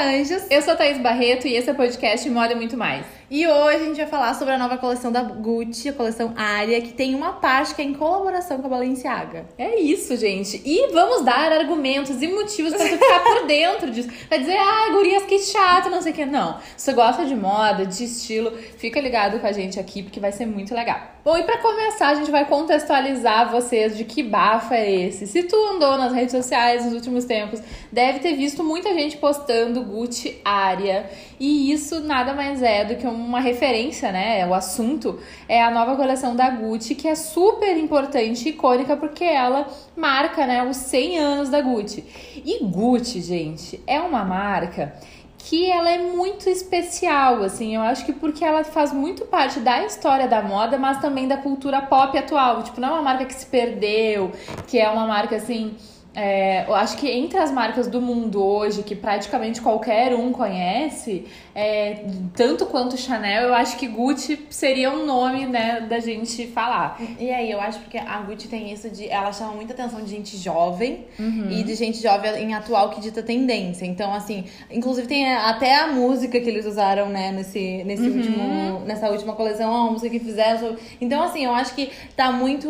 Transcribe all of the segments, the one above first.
Anjos. Eu sou a Thaís Barreto e esse é o podcast Moda Muito Mais. E hoje a gente vai falar sobre a nova coleção da Gucci, a coleção Aria, que tem uma parte que é em colaboração com a Balenciaga. É isso, gente. E vamos dar argumentos e motivos pra tu ficar por dentro disso. Vai dizer, ah, gurias, que chato, não sei o que. Não. Se você gosta de moda, de estilo, fica ligado com a gente aqui, porque vai ser muito legal. Bom, e para começar, a gente vai contextualizar vocês de que bafo é esse. Se tu andou nas redes sociais nos últimos tempos, deve ter visto muita gente postando Gucci Aria. E isso nada mais é do que uma referência, né? O assunto é a nova coleção da Gucci, que é super importante e icônica porque ela marca, né, os 100 anos da Gucci. E Gucci, gente, é uma marca que ela é muito especial, assim, eu acho que porque ela faz muito parte da história da moda, mas também da cultura pop atual. Tipo, não é uma marca que se perdeu, que é uma marca assim é, eu acho que entre as marcas do mundo hoje, que praticamente qualquer um conhece, é, tanto quanto Chanel, eu acho que Gucci seria um nome, né, da gente falar. E aí, eu acho porque a Gucci tem isso de. Ela chama muita atenção de gente jovem uhum. e de gente jovem em atual que dita tendência. Então, assim, inclusive tem até a música que eles usaram, né, nesse, nesse uhum. último, nessa última coleção, a música que fizeram. Então, assim, eu acho que tá muito.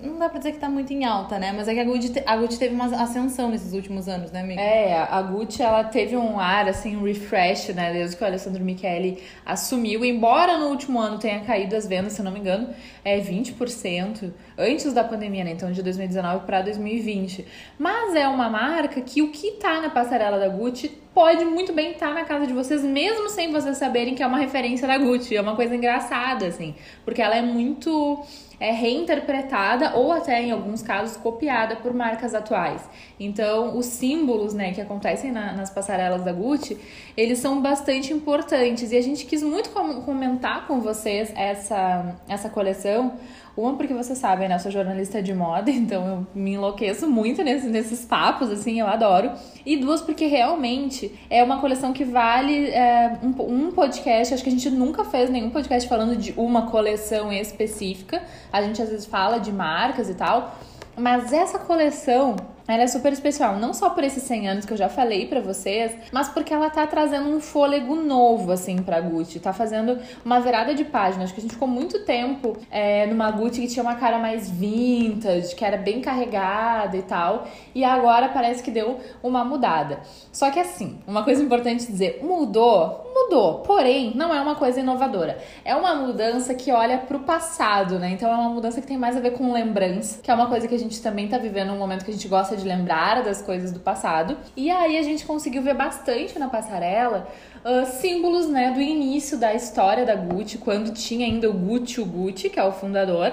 Não dá pra dizer que tá muito em alta, né? Mas é que a Gucci, a Gucci teve uma ascensão nesses últimos anos, né, amiga? É, a Gucci, ela teve um ar, assim, um refresh, né, que o Alessandro Michele assumiu. Embora no último ano tenha caído as vendas, se não me engano, é 20% antes da pandemia, né, então de 2019 para 2020. Mas é uma marca que o que tá na passarela da Gucci pode muito bem estar tá na casa de vocês, mesmo sem vocês saberem que é uma referência da Gucci. É uma coisa engraçada, assim, porque ela é muito é reinterpretada ou até em alguns casos copiada por marcas atuais. Então, os símbolos, né, que acontecem na, nas passarelas da Gucci, eles são bastante importantes e a gente quis muito comentar com vocês essa essa coleção uma, porque você sabe, né? Eu sou jornalista de moda, então eu me enlouqueço muito nesse, nesses papos, assim, eu adoro. E duas, porque realmente é uma coleção que vale é, um, um podcast. Acho que a gente nunca fez nenhum podcast falando de uma coleção específica. A gente às vezes fala de marcas e tal. Mas essa coleção ela é super especial, não só por esses 100 anos que eu já falei para vocês, mas porque ela tá trazendo um fôlego novo, assim, pra Gucci. Tá fazendo uma virada de página. Acho que a gente ficou muito tempo é, numa Gucci que tinha uma cara mais vintage, que era bem carregada e tal. E agora parece que deu uma mudada. Só que assim, uma coisa importante dizer, mudou? Mudou. Porém, não é uma coisa inovadora. É uma mudança que olha pro passado, né? Então é uma mudança que tem mais a ver com lembrança, que é uma coisa que a gente também tá vivendo um momento que a gente gosta gosta de lembrar das coisas do passado. E aí a gente conseguiu ver bastante na passarela uh, símbolos né, do início da história da Gucci, quando tinha ainda o Gucci o Gucci, que é o fundador.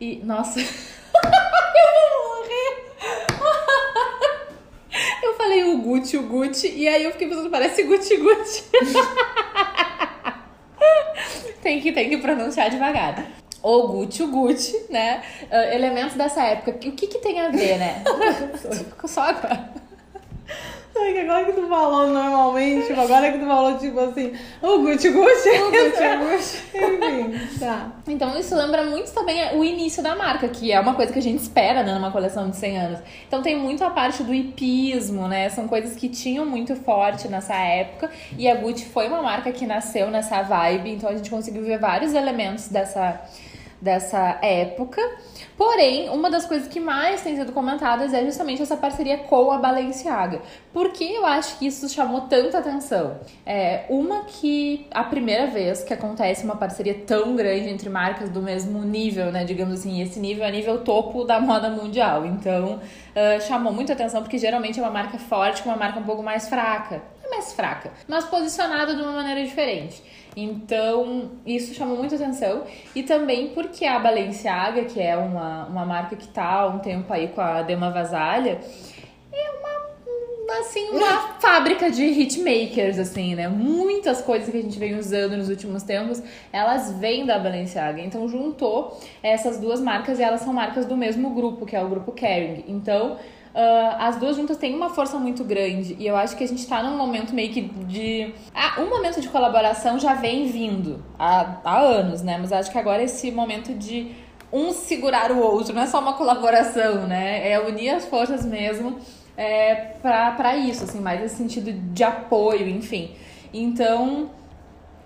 E, nossa, eu vou morrer! eu falei o Gucci, o Gucci, e aí eu fiquei pensando, parece Gucci Gucci. tem, que, tem que pronunciar devagar o Gucci, o Gucci, né? Uh, elementos dessa época. O que que tem a ver, né? Só agora. Ai, que agora que tu falou normalmente, tipo, agora que tu falou, tipo assim, o Gucci Gucci. O Gucci Gucci. Enfim, tá. Então isso lembra muito também o início da marca, que é uma coisa que a gente espera, né, numa coleção de 100 anos. Então tem muito a parte do hipismo, né, são coisas que tinham muito forte nessa época, e a Gucci foi uma marca que nasceu nessa vibe, então a gente conseguiu ver vários elementos dessa dessa época. Porém, uma das coisas que mais tem sido comentadas é justamente essa parceria com a Balenciaga. Por que eu acho que isso chamou tanta atenção? É, uma que a primeira vez que acontece uma parceria tão grande entre marcas do mesmo nível, né? Digamos assim, esse nível é nível topo da moda mundial. Então, uh, chamou muita atenção porque geralmente é uma marca forte com uma marca um pouco mais fraca. Mais fraca, mas posicionada de uma maneira diferente. Então, isso chamou muita atenção. E também porque a Balenciaga, que é uma, uma marca que tá há um tempo aí com a Dema Vasalha, é uma, assim, uma fábrica de hitmakers, assim, né? Muitas coisas que a gente vem usando nos últimos tempos, elas vêm da Balenciaga. Então, juntou essas duas marcas e elas são marcas do mesmo grupo, que é o grupo Kering. Então, Uh, as duas juntas têm uma força muito grande e eu acho que a gente tá num momento meio que de. Ah, um momento de colaboração já vem vindo há, há anos, né? Mas acho que agora esse momento de um segurar o outro, não é só uma colaboração, né? É unir as forças mesmo é, para isso, assim, mais nesse sentido de apoio, enfim. Então,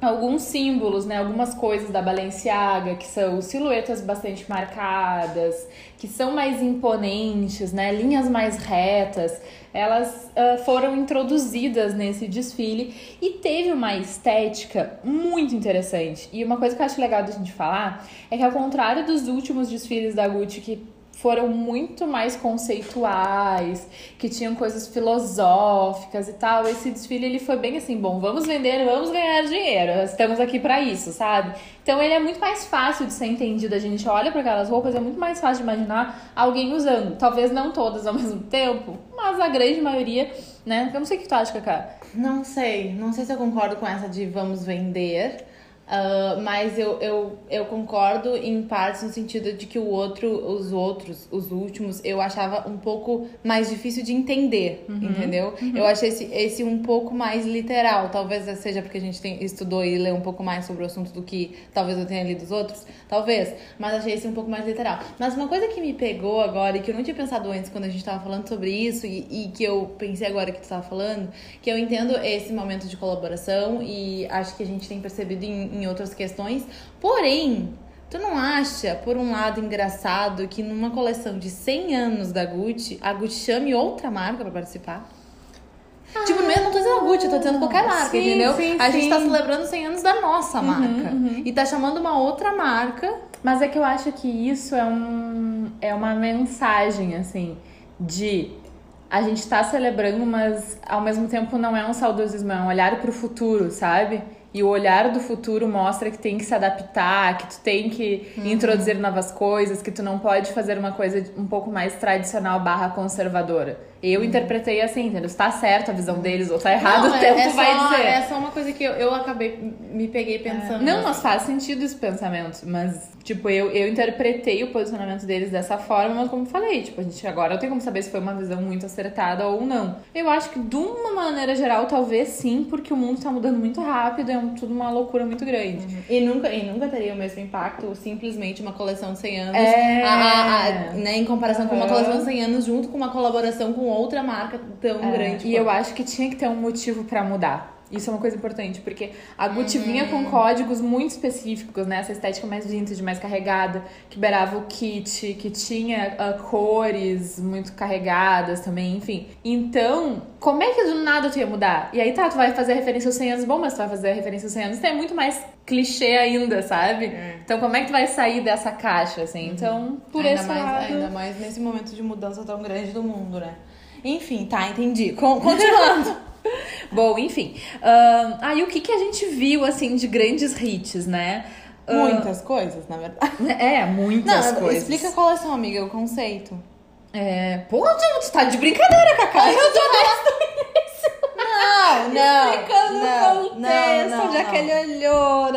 alguns símbolos, né, algumas coisas da Balenciaga, que são silhuetas bastante marcadas, que são mais imponentes, né, linhas mais retas, elas uh, foram introduzidas nesse desfile. E teve uma estética muito interessante. E uma coisa que eu acho legal gente falar é que ao contrário dos últimos desfiles da Gucci que foram muito mais conceituais, que tinham coisas filosóficas e tal. Esse desfile ele foi bem assim, bom, vamos vender, vamos ganhar dinheiro. Estamos aqui para isso, sabe? Então ele é muito mais fácil de ser entendido. A gente olha para aquelas roupas, é muito mais fácil de imaginar alguém usando. Talvez não todas ao mesmo tempo, mas a grande maioria, né? Eu não sei o que tu acha, Cacá. Não sei, não sei se eu concordo com essa de vamos vender. Uh, mas eu, eu, eu concordo em partes no sentido de que o outro, os outros, os últimos, eu achava um pouco mais difícil de entender, uhum, entendeu? Uhum. Eu achei esse, esse um pouco mais literal. Talvez seja porque a gente tem, estudou e leu um pouco mais sobre o assunto do que talvez eu tenha lido os outros. Talvez. Mas achei esse um pouco mais literal. Mas uma coisa que me pegou agora e que eu não tinha pensado antes quando a gente tava falando sobre isso e, e que eu pensei agora que tu tava falando, que eu entendo esse momento de colaboração e acho que a gente tem percebido em em outras questões. Porém, tu não acha, por um lado, engraçado que numa coleção de 100 anos da Gucci, a Gucci chame outra marca para participar? Ah, tipo, mesmo não tô dizendo a Gucci, eu tô dizendo qualquer marca, sim, entendeu? Sim, a sim. gente tá celebrando 100 anos da nossa uhum, marca. Uhum. E tá chamando uma outra marca. Mas é que eu acho que isso é, um, é uma mensagem, assim, de a gente tá celebrando, mas ao mesmo tempo não é um saudosismo, é um olhar pro futuro, sabe? E o olhar do futuro mostra que tem que se adaptar, que tu tem que uhum. introduzir novas coisas, que tu não pode fazer uma coisa um pouco mais tradicional barra conservadora. Eu interpretei assim, entendeu? Se tá certo a visão deles ou tá errado, não, o tempo é, é vai só, dizer. É só uma coisa que eu, eu acabei, me peguei pensando. É. Não, mas faz sentido esse pensamento. Mas, tipo, eu, eu interpretei o posicionamento deles dessa forma, mas como falei, tipo, a gente agora não tem como saber se foi uma visão muito acertada ou não. Eu acho que, de uma maneira geral, talvez sim, porque o mundo tá mudando muito rápido, é tudo uma loucura muito grande. Uhum. E, nunca, e nunca teria o mesmo impacto simplesmente uma coleção de 100 anos, é... a, a, a, né, em comparação uhum. com uma coleção de 100 anos, junto com uma colaboração com outra marca tão é, grande. E eu acho que tinha que ter um motivo para mudar. Isso é uma coisa importante, porque a Gucci uhum. vinha com códigos muito específicos, né? Essa estética mais vintage, mais carregada, que beirava o kit, que tinha uh, cores muito carregadas também, enfim. Então, como é que do nada tu ia mudar? E aí tá, tu vai fazer referência aos 100 anos, bom, mas tu vai fazer referência aos 100 anos, então é muito mais clichê ainda, sabe? É. Então, como é que tu vai sair dessa caixa, assim? Uhum. Então, por ainda esse mais, lado... Ainda mais nesse momento de mudança tão grande do mundo, né? Enfim, tá, entendi. continuando. Bom, enfim. Uh, aí o que, que a gente viu, assim, de grandes hits, né? Muitas uh, coisas, na verdade. É, muitas Não, coisas. Explica qual é são, amiga, o conceito. É. Pô, tu tá de brincadeira, Cacá. Eu tô não, não. Explicando não, o contexto, não, onde é que ele olhou.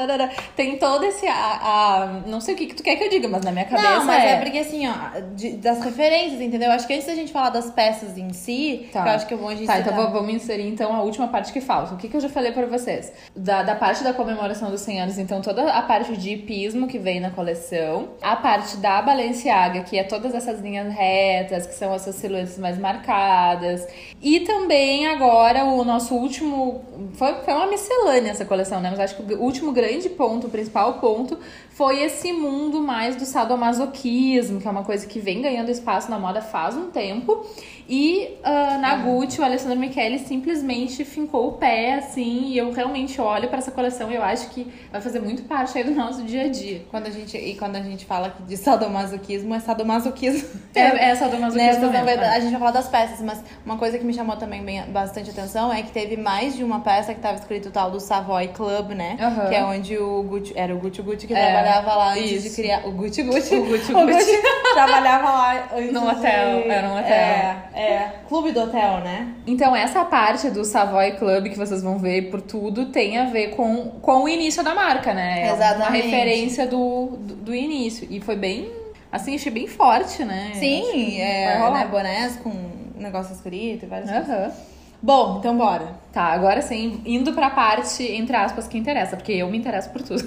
Tem todo esse. A, a, não sei o que, que tu quer que eu diga, mas na minha cabeça. Não, mas é, é porque assim, ó, de, das referências, entendeu? Acho que antes da gente falar das peças em si, tá. eu acho que é bom a gente. Tá, então vamos inserir então a última parte que falta. O que, que eu já falei pra vocês? Da, da parte da comemoração dos 100 anos, então toda a parte de hipismo que vem na coleção, a parte da Balenciaga, que é todas essas linhas retas, que são essas silhuetas mais marcadas, e também agora o nosso último. Foi, foi uma miscelânea essa coleção, né? Mas acho que o último grande ponto, o principal ponto, foi esse mundo mais do sadomasoquismo, que é uma coisa que vem ganhando espaço na moda faz um tempo. E uh, na Gucci, o Alessandro Michele simplesmente fincou o pé, assim, e eu realmente olho para essa coleção e eu acho que vai fazer muito parte aí do nosso dia a dia. Quando a gente, e quando a gente fala de sadomasoquismo, é sadomasoquismo. É, é sadomasoquismo né? também. A gente vai falar das peças, mas uma coisa que me chamou também bem, bastante atenção é que teve mais de uma peça que estava escrito tal do Savoy Club, né? Uhum. Que é onde o Gucci, era o Gucci Gucci que é, trabalhava lá antes isso. de criar... O Gucci Gucci. O Gucci Gucci. O Gucci trabalhava lá antes No hotel, de... era um hotel. É, é. Clube do hotel, né? Então, essa parte do Savoy Club que vocês vão ver por tudo tem a ver com, com o início da marca, né? É Exatamente. uma referência do, do, do início. E foi bem, assim, achei bem forte, né? Sim, é, né, bonés com negócio escrito e várias uhum. coisas. Bom, então bora. Tá, agora sim, indo pra parte, entre aspas, que interessa, porque eu me interesso por tudo.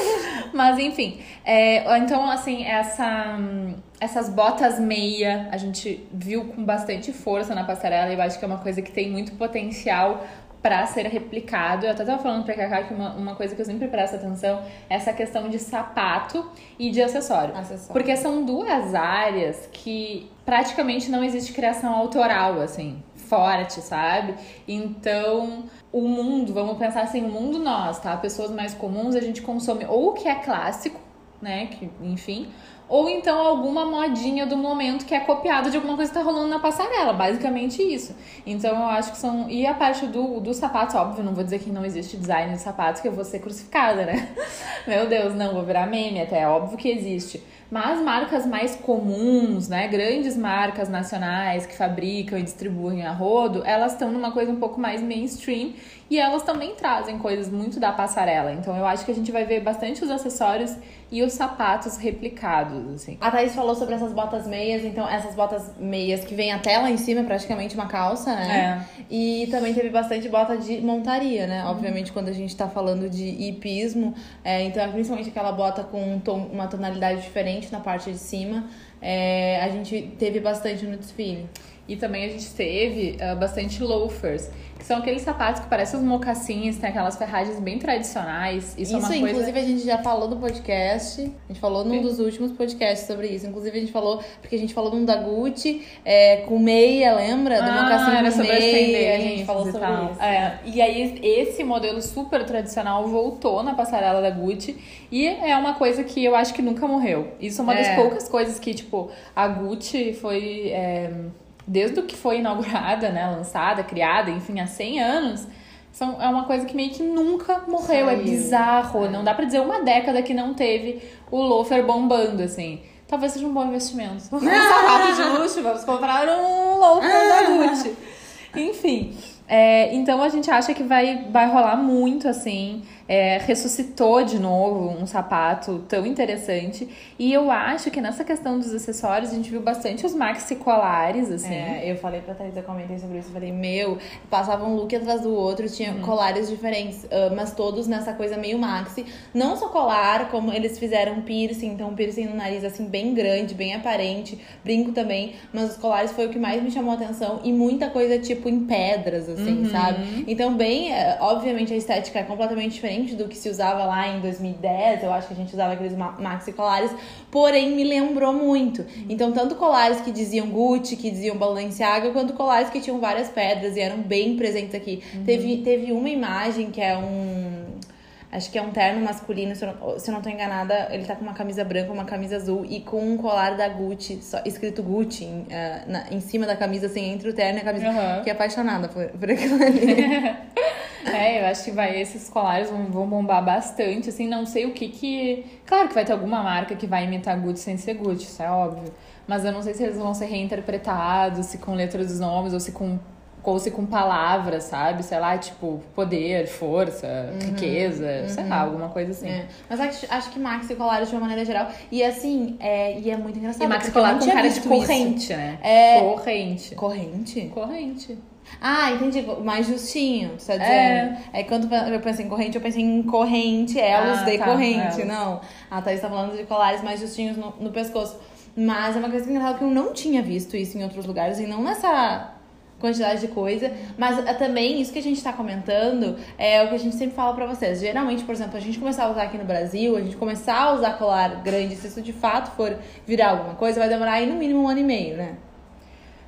Mas enfim, é, então assim, essa, essas botas meia a gente viu com bastante força na passarela e eu acho que é uma coisa que tem muito potencial para ser replicado. Eu até estava falando para Kaká que uma, uma coisa que eu sempre presto atenção é essa questão de sapato e de acessório. Acessório. Porque são duas áreas que praticamente não existe criação autoral, assim, forte, sabe? Então, o mundo, vamos pensar assim, o mundo nós, tá? Pessoas mais comuns, a gente consome ou o que é clássico, né? Que, enfim, ou então alguma modinha do momento que é copiada de alguma coisa que tá rolando na passarela, basicamente isso. Então eu acho que são. E a parte do, do sapato, óbvio, não vou dizer que não existe design de sapatos que eu vou ser crucificada, né? Meu Deus, não, vou virar meme até, é óbvio que existe. Mas marcas mais comuns, né, grandes marcas nacionais que fabricam e distribuem a rodo, elas estão numa coisa um pouco mais mainstream e elas também trazem coisas muito da passarela. Então eu acho que a gente vai ver bastante os acessórios e os sapatos replicados, assim. A Thaís falou sobre essas botas meias, então essas botas meias que vem até lá em cima, praticamente uma calça, né? É. E também teve bastante bota de montaria, né? Uhum. Obviamente, quando a gente tá falando de hipismo, é, então é principalmente aquela bota com um tom, uma tonalidade diferente na parte de cima, é, a gente teve bastante no desfile. E também a gente teve uh, bastante loafers, que são aqueles sapatos que parecem os mocassins, tem aquelas ferragens bem tradicionais. Isso, isso é uma coisa... inclusive, a gente já falou no podcast. A gente falou num Sim. dos últimos podcasts sobre isso. Inclusive, a gente falou, porque a gente falou num da Gucci é, com meia, lembra? Do ah, mocassim era com sobre meia. A gente falou sobre tal. isso. É, e aí, esse modelo super tradicional voltou na passarela da Gucci. E é uma coisa que eu acho que nunca morreu. Isso é uma é. das poucas coisas que, tipo, a Gucci foi. Desde que foi inaugurada, né, lançada, criada, enfim, há 100 anos, são, é uma coisa que meio que nunca morreu, é Saiu. é bizarro. É. Não dá pra dizer uma década que não teve o loafer bombando, assim. Talvez seja um bom investimento. Um sapato de luxo, vamos comprar um loafer da Gucci. Enfim, é, então a gente acha que vai, vai rolar muito, assim é, ressuscitou de novo um sapato tão interessante. E eu acho que nessa questão dos acessórios, a gente viu bastante os maxi colares, assim. É, eu falei pra Thaís, eu comentei sobre isso, eu falei, meu, passava um look atrás do outro, tinha hum. colares diferentes, uh, mas todos nessa coisa meio maxi. Não só colar, como eles fizeram piercing, então piercing no nariz, assim, bem grande, bem aparente, brinco também, mas os colares foi o que mais me chamou a atenção e muita coisa, tipo, em pedras, assim, uhum. sabe? Então, bem, uh, obviamente a estética é completamente diferente diferente do que se usava lá em 2010. Eu acho que a gente usava aqueles maxi colares, porém me lembrou muito. Então, tanto colares que diziam Gucci, que diziam Balenciaga, quanto colares que tinham várias pedras e eram bem presentes aqui. Uhum. Teve, teve uma imagem que é um Acho que é um terno masculino, se eu, não, se eu não tô enganada, ele tá com uma camisa branca, uma camisa azul e com um colar da Gucci, só, escrito Gucci em, uh, na, em cima da camisa, assim, entre o terno e a camisa. Uhum. Que é apaixonada por, por aquilo ali. é, eu acho que vai, esses colares vão, vão bombar bastante, assim, não sei o que que... Claro que vai ter alguma marca que vai imitar Gucci sem ser Gucci, isso é óbvio. Mas eu não sei se eles vão ser reinterpretados, se com letras dos nomes ou se com ou se com palavras, sabe? Sei lá, tipo, poder, força, uhum, riqueza, uhum. sei lá, alguma coisa assim. É. Mas acho, acho que Maxi Colares de uma maneira geral. E assim, é, e é muito engraçado. E Maxi Colar com cara de corrente, isso. né? É... Corrente. Corrente? Corrente. Ah, entendi. Mais justinho, você tá dizendo. É. Aí quando eu pensei em corrente, eu pensei em corrente, elos ah, de tá, corrente. Elos. Não. A Thaís tá falando de colares mais justinhos no, no pescoço. Mas é uma coisa engraçada que eu não tinha visto isso em outros lugares e não nessa quantidade de coisa. Mas é também isso que a gente está comentando é o que a gente sempre fala para vocês. Geralmente, por exemplo, a gente começar a usar aqui no Brasil, a gente começar a usar colar grande, se isso de fato for virar alguma coisa, vai demorar aí no mínimo um ano e meio, né?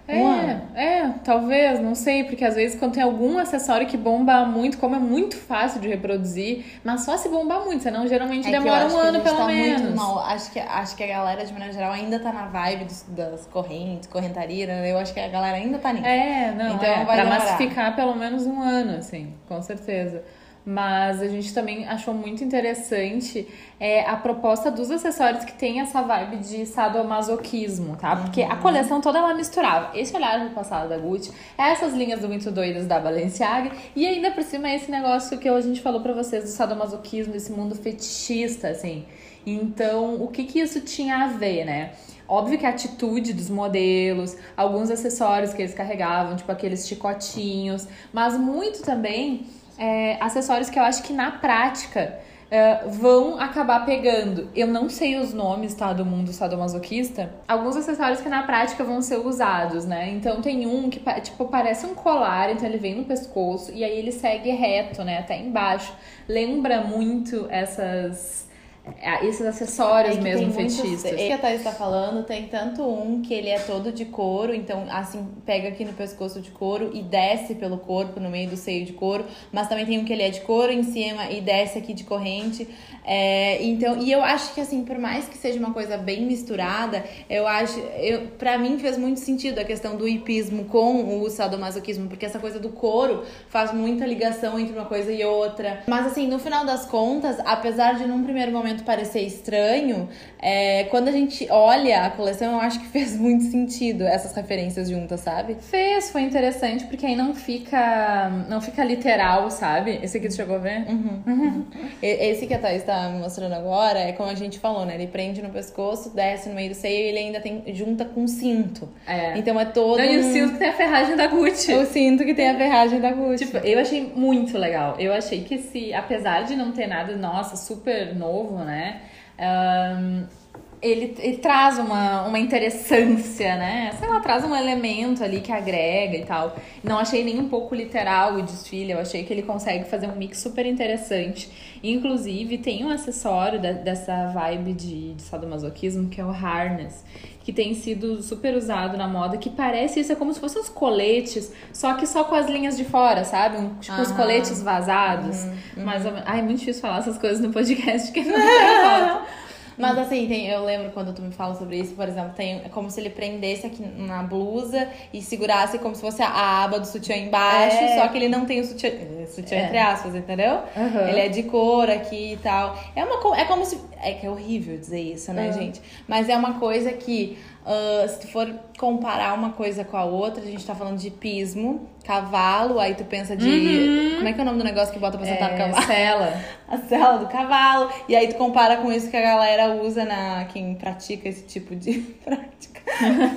É, é, talvez, não sei, porque às vezes quando tem algum acessório que bomba muito, como é muito fácil de reproduzir, mas só se bombar muito, senão geralmente é demora um ano pelo tá menos. Muito mal. Acho que, acho que a galera, de maneira geral, ainda tá na vibe dos, das correntes, correntaria, né? Eu acho que a galera ainda tá nisso. É, não, então, é, vai pra demorar. massificar pelo menos um ano, assim, com certeza mas a gente também achou muito interessante é, a proposta dos acessórios que tem essa vibe de sadomasoquismo, tá? Porque a uhum. coleção toda ela misturava esse olhar no passado da Gucci, essas linhas do muito doidas da Balenciaga e ainda por cima esse negócio que a gente falou para vocês do sadomasoquismo, esse mundo fetichista, assim. Então, o que que isso tinha a ver, né? Óbvio que a atitude dos modelos, alguns acessórios que eles carregavam, tipo aqueles chicotinhos, mas muito também é, acessórios que eu acho que na prática uh, vão acabar pegando. Eu não sei os nomes, tá, do mundo sadomasoquista. Alguns acessórios que na prática vão ser usados, né? Então tem um que, tipo, parece um colar, então ele vem no pescoço e aí ele segue reto, né, até embaixo. Lembra muito essas é, esses acessórios é mesmo fetichistas. Muitos, esse que a Thais está falando tem tanto um que ele é todo de couro, então assim, pega aqui no pescoço de couro e desce pelo corpo, no meio do seio de couro, mas também tem um que ele é de couro em cima e desce aqui de corrente. É, então, e eu acho que assim, por mais que seja uma coisa bem misturada, eu acho, eu, para mim fez muito sentido a questão do hipismo com o sadomasoquismo, porque essa coisa do couro faz muita ligação entre uma coisa e outra. Mas assim, no final das contas, apesar de num primeiro momento momento parecer estranho, é, quando a gente olha a coleção, eu acho que fez muito sentido essas referências juntas, sabe? Fez, foi interessante, porque aí não fica não fica literal, sabe? Esse aqui tu chegou a ver? Uhum. uhum. Esse que a Thaís tá me mostrando agora é como a gente falou, né? Ele prende no pescoço, desce no meio do seio e ele ainda tem junta com cinto. É. Então é todo. Não, e o cinto que tem a ferragem da Gucci. O cinto que tem a ferragem da Gucci. Tipo, eu achei muito legal. Eu achei que se, apesar de não ter nada, nossa, super novo, né? Um, ele, ele, traz uma, uma interessância, né? Sei lá, traz um elemento ali que agrega e tal. Não achei nem um pouco literal o desfile, eu achei que ele consegue fazer um mix super interessante. Inclusive, tem um acessório da, dessa vibe de, de sadomasoquismo que é o harness, que tem sido super usado na moda, que parece isso, é como se fossem os coletes, só que só com as linhas de fora, sabe? Um, tipo os coletes vazados. Uhum, uhum. Mas, ai, é muito difícil falar essas coisas no podcast, que não tem foto. Mas assim, tem, eu lembro quando tu me fala sobre isso, por exemplo, tem é como se ele prendesse aqui na blusa e segurasse como se fosse a aba do sutiã embaixo, é. só que ele não tem o sutiã, sutiã é. entre aspas, entendeu? Uhum. Ele é de cor aqui e tal. É uma é como se é que é horrível dizer isso, né, uhum. gente? Mas é uma coisa que Uh, se tu for comparar uma coisa com a outra, a gente tá falando de pismo, cavalo, aí tu pensa de. Uhum. Como é que é o nome do negócio que bota pra sentar é, no cavalo? Cela. A cela do cavalo. E aí tu compara com isso que a galera usa na. Quem pratica esse tipo de prática.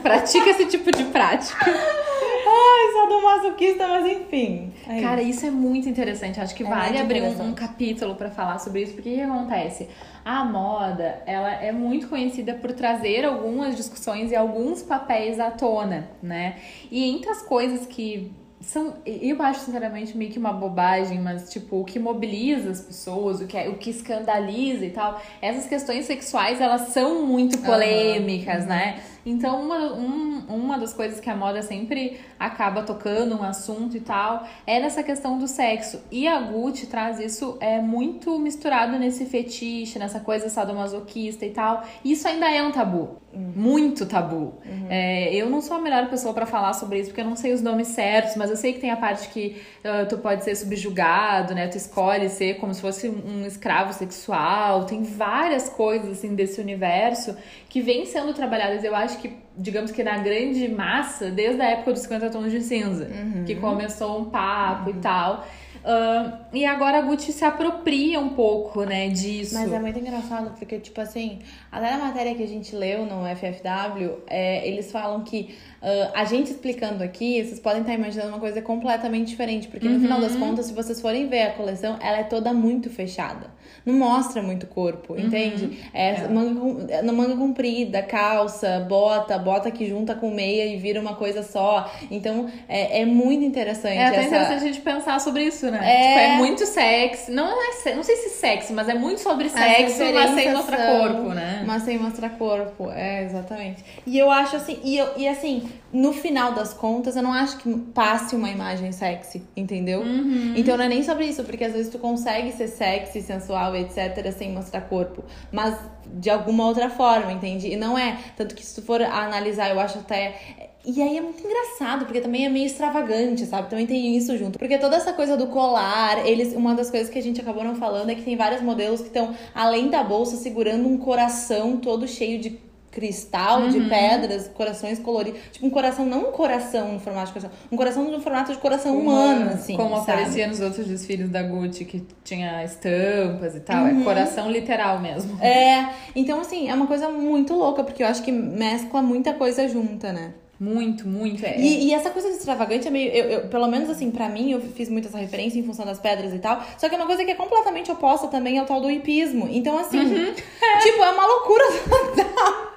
pratica esse tipo de prática. Ai, sadomasoquista, mas enfim. É Cara, isso. isso. é muito interessante. Acho que é vale abrir um, um, capítulo para falar sobre isso, porque o que acontece? A moda, ela é muito conhecida por trazer algumas discussões e alguns papéis à tona, né? E entre as coisas que são, eu acho sinceramente meio que uma bobagem, mas tipo, o que mobiliza as pessoas, o que, é, o que escandaliza e tal, essas questões sexuais, elas são muito polêmicas, uhum. né? Então, uma, um, uma das coisas que a moda sempre acaba tocando, um assunto e tal, é nessa questão do sexo. E a Gucci traz isso é muito misturado nesse fetiche, nessa coisa sadomasoquista e tal. Isso ainda é um tabu. Uhum. Muito tabu. Uhum. É, eu não sou a melhor pessoa para falar sobre isso, porque eu não sei os nomes certos, mas eu sei que tem a parte que uh, tu pode ser subjugado, né? Tu escolhe ser como se fosse um escravo sexual. Tem várias coisas, assim, desse universo que vem sendo trabalhadas. Eu acho acho que, digamos que na grande massa, desde a época dos 50 tons de cinza, uhum. que começou um papo uhum. e tal. Uh, e agora a Gucci se apropria um pouco, né, disso. Mas é muito engraçado, porque, tipo assim, até na matéria que a gente leu no FFW, é, eles falam que uh, a gente explicando aqui, vocês podem estar imaginando uma coisa completamente diferente, porque no uhum. final das uhum. contas, se vocês forem ver a coleção, ela é toda muito fechada. Não mostra muito corpo, uhum. entende? É, é. Manga, é, manga comprida, calça, bota, bota que junta com meia e vira uma coisa só. Então, é, é muito interessante. É até essa... interessante a gente pensar sobre isso, né? É, tipo, é muito sexy. Não, é, não sei se sexy, mas é muito sobre sexo, mas sem mostrar corpo, né? Mas sem mostrar corpo, é, exatamente. E eu acho assim, e, eu, e assim, no final das contas, eu não acho que passe uma imagem sexy, entendeu? Uhum. Então não é nem sobre isso, porque às vezes tu consegue ser sexy, sensual, etc., sem mostrar corpo. Mas de alguma outra forma, entende? E não é. Tanto que se tu for analisar, eu acho até. E aí é muito engraçado, porque também é meio extravagante, sabe? Também tem isso junto. Porque toda essa coisa do colar, eles. Uma das coisas que a gente acabou não falando é que tem vários modelos que estão, além da bolsa, segurando um coração todo cheio de cristal, uhum. de pedras, corações coloridos. Tipo, um coração, não um coração no formato de coração, um coração no formato de coração humano, assim. Como sabe? aparecia nos outros desfiles da Gucci, que tinha estampas e tal. É uhum. É coração literal mesmo. É, então assim, é uma coisa muito louca, porque eu acho que mescla muita coisa junta, né? Muito, muito. É. E, e, essa coisa de extravagante é meio. Eu, eu, pelo menos assim, pra mim, eu fiz muito essa referência em função das pedras e tal. Só que é uma coisa que é completamente oposta também ao tal do hipismo. Então, assim, uhum. tipo, é uma loucura total.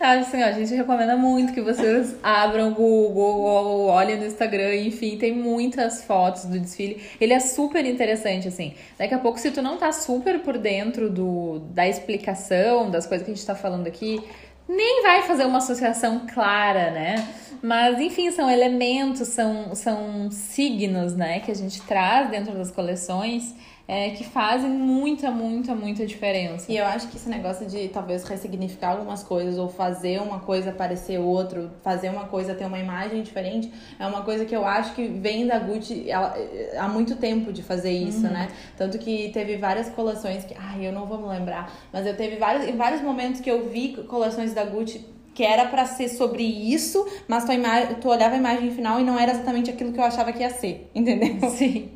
Assim, ó, a gente recomenda muito que vocês abram o Google ou olhem no Instagram, enfim, tem muitas fotos do desfile. Ele é super interessante, assim. Daqui a pouco, se tu não tá super por dentro do, da explicação, das coisas que a gente tá falando aqui, nem vai fazer uma associação clara, né? Mas, enfim, são elementos, são, são signos, né, que a gente traz dentro das coleções é, que fazem muita, muita, muita diferença. E eu acho que esse negócio de talvez ressignificar algumas coisas ou fazer uma coisa parecer outro, fazer uma coisa ter uma imagem diferente, é uma coisa que eu acho que vem da Gucci ela, há muito tempo de fazer isso, uhum. né? Tanto que teve várias coleções que, ai, eu não vou me lembrar, mas eu teve vários, em vários momentos que eu vi coleções da Gucci que era para ser sobre isso, mas tu, tu olhava a imagem final e não era exatamente aquilo que eu achava que ia ser, entendeu? Sim.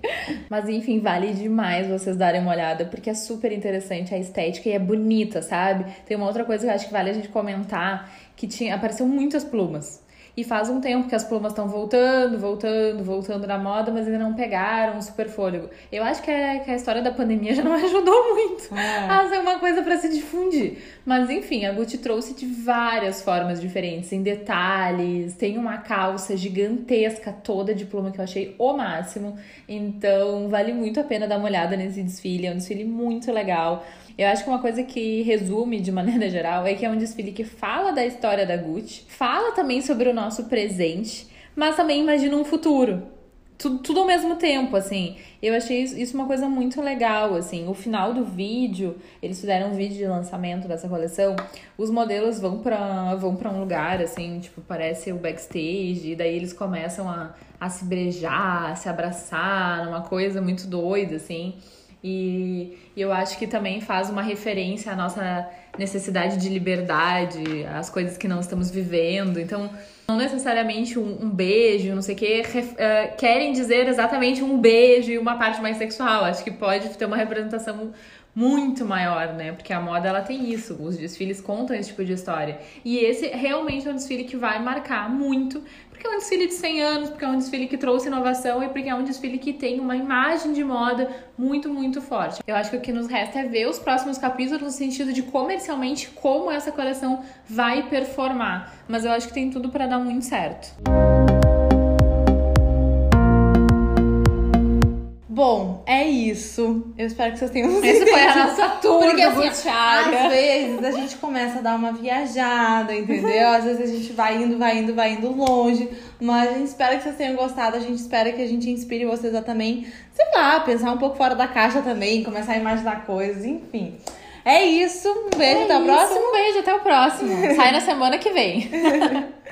Mas enfim, vale demais vocês darem uma olhada, porque é super interessante a estética e é bonita, sabe? Tem uma outra coisa que eu acho que vale a gente comentar, que tinha apareceu muitas plumas. E faz um tempo que as plumas estão voltando, voltando, voltando na moda, mas ainda não pegaram o super fôlego. Eu acho que a, que a história da pandemia já não ajudou muito é. a ser uma coisa para se difundir. Mas enfim, a Gucci trouxe de várias formas diferentes, em detalhes. Tem uma calça gigantesca toda de pluma que eu achei o máximo. Então vale muito a pena dar uma olhada nesse desfile. É um desfile muito legal. Eu acho que uma coisa que resume de maneira geral é que é um desfile que fala da história da Gucci, fala também sobre o nosso presente, mas também imagina um futuro. Tudo, tudo ao mesmo tempo, assim. Eu achei isso uma coisa muito legal, assim. O final do vídeo, eles fizeram um vídeo de lançamento dessa coleção. Os modelos vão para vão pra um lugar, assim, tipo, parece o backstage. E daí eles começam a, a se beijar, a se abraçar, uma coisa muito doida, assim. E eu acho que também faz uma referência à nossa necessidade de liberdade, às coisas que não estamos vivendo. Então, não necessariamente um, um beijo, não sei o quê, uh, querem dizer exatamente um beijo e uma parte mais sexual. Acho que pode ter uma representação muito maior, né? Porque a moda ela tem isso, os desfiles contam esse tipo de história. E esse realmente é um desfile que vai marcar muito, porque é um desfile de 100 anos, porque é um desfile que trouxe inovação e porque é um desfile que tem uma imagem de moda muito, muito forte. Eu acho que o que nos resta é ver os próximos capítulos no sentido de comercialmente como essa coleção vai performar, mas eu acho que tem tudo para dar muito certo. Bom, é isso. Eu espero que vocês tenham Essa foi a nossa tour Porque, assim, Às vezes a gente começa a dar uma viajada, entendeu? Às vezes a gente vai indo, vai indo, vai indo longe. Mas a gente espera que vocês tenham gostado. A gente espera que a gente inspire vocês a também, sei lá, pensar um pouco fora da caixa também, começar a imaginar coisas, enfim. É isso. Um beijo, é até o próximo. Um beijo, até o próximo. Sai na semana que vem.